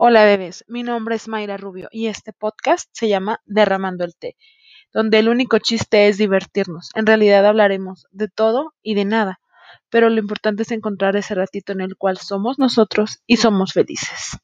Hola bebés, mi nombre es Mayra Rubio y este podcast se llama Derramando el té, donde el único chiste es divertirnos. En realidad hablaremos de todo y de nada, pero lo importante es encontrar ese ratito en el cual somos nosotros y somos felices.